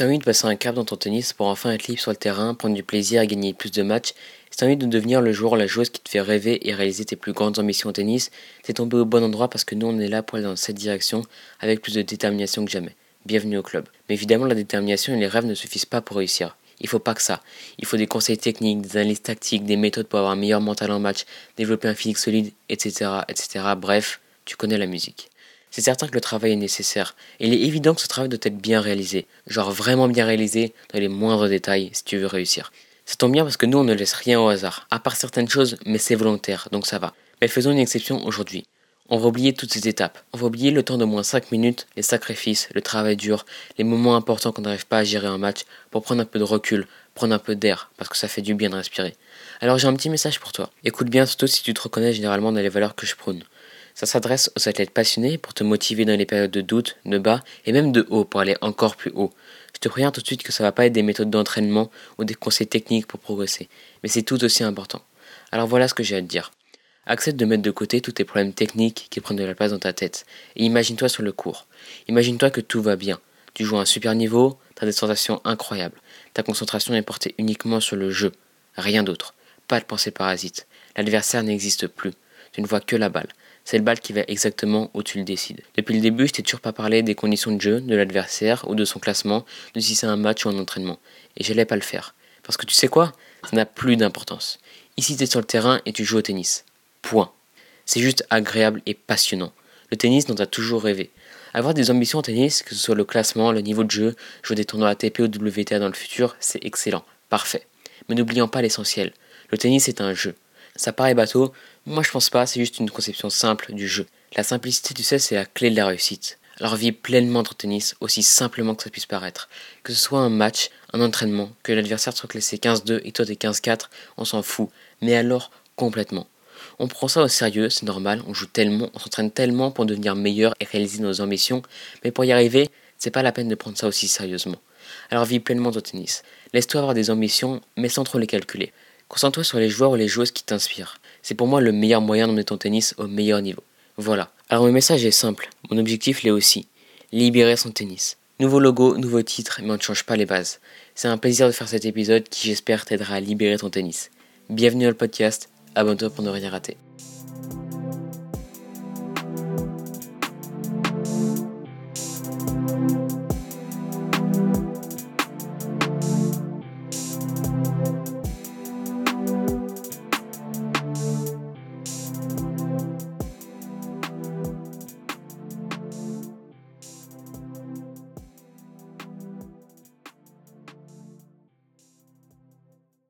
as envie de passer un cap dans ton tennis pour enfin être libre sur le terrain, prendre du plaisir et gagner plus de matchs, as envie de devenir le joueur ou la joueuse qui te fait rêver et réaliser tes plus grandes ambitions au tennis, t'es tombé au bon endroit parce que nous on est là pour aller dans cette direction avec plus de détermination que jamais. Bienvenue au club. Mais évidemment la détermination et les rêves ne suffisent pas pour réussir. Il faut pas que ça. Il faut des conseils techniques, des analyses tactiques, des méthodes pour avoir un meilleur mental en match, développer un physique solide, etc., etc. Bref, tu connais la musique. C'est certain que le travail est nécessaire. Et il est évident que ce travail doit être bien réalisé. Genre vraiment bien réalisé dans les moindres détails si tu veux réussir. Ça tombe bien parce que nous on ne laisse rien au hasard, à part certaines choses, mais c'est volontaire, donc ça va. Mais faisons une exception aujourd'hui. On va oublier toutes ces étapes. On va oublier le temps de moins 5 minutes, les sacrifices, le travail dur, les moments importants qu'on n'arrive pas à gérer un match pour prendre un peu de recul, prendre un peu d'air, parce que ça fait du bien de respirer. Alors j'ai un petit message pour toi. Écoute bien, surtout si tu te reconnais généralement dans les valeurs que je prône. Ça s'adresse aux athlètes passionnés pour te motiver dans les périodes de doute, de bas et même de haut pour aller encore plus haut. Je te préviens tout de suite que ça va pas être des méthodes d'entraînement ou des conseils techniques pour progresser, mais c'est tout aussi important. Alors voilà ce que j'ai à te dire. Accepte de mettre de côté tous tes problèmes techniques qui prennent de la place dans ta tête et imagine-toi sur le cours. Imagine-toi que tout va bien. Tu joues à un super niveau, tu as des sensations incroyables. Ta concentration est portée uniquement sur le jeu, rien d'autre. Pas de pensée parasite. L'adversaire n'existe plus. Tu ne vois que la balle. C'est le bal qui va exactement où tu le décides. Depuis le début, je t'ai toujours pas parlé des conditions de jeu, de l'adversaire ou de son classement, de si c'est un match ou un entraînement. Et j'allais pas le faire. Parce que tu sais quoi? Ça n'a plus d'importance. Ici, tu es sur le terrain et tu joues au tennis. Point. C'est juste agréable et passionnant. Le tennis dont tu as toujours rêvé. Avoir des ambitions au tennis, que ce soit le classement, le niveau de jeu, jouer des tournois ATP ou WTA dans le futur, c'est excellent. Parfait. Mais n'oublions pas l'essentiel. Le tennis est un jeu. Ça paraît bateau, moi je pense pas, c'est juste une conception simple du jeu. La simplicité, tu sais, c'est la clé de la réussite. Alors vis pleinement ton tennis, aussi simplement que ça puisse paraître. Que ce soit un match, un entraînement, que l'adversaire soit classé 15-2 et toi t'es 15-4, on s'en fout. Mais alors, complètement. On prend ça au sérieux, c'est normal, on joue tellement, on s'entraîne tellement pour devenir meilleur et réaliser nos ambitions, mais pour y arriver, c'est pas la peine de prendre ça aussi sérieusement. Alors vis pleinement ton tennis. Laisse-toi avoir des ambitions, mais sans trop les calculer. Concentre-toi sur les joueurs ou les joueuses qui t'inspirent. C'est pour moi le meilleur moyen d'emmener ton tennis au meilleur niveau. Voilà. Alors mon message est simple, mon objectif l'est aussi. Libérer son tennis. Nouveau logo, nouveau titre, mais on ne change pas les bases. C'est un plaisir de faire cet épisode qui j'espère t'aidera à libérer ton tennis. Bienvenue dans le podcast, abonne-toi pour ne rien rater.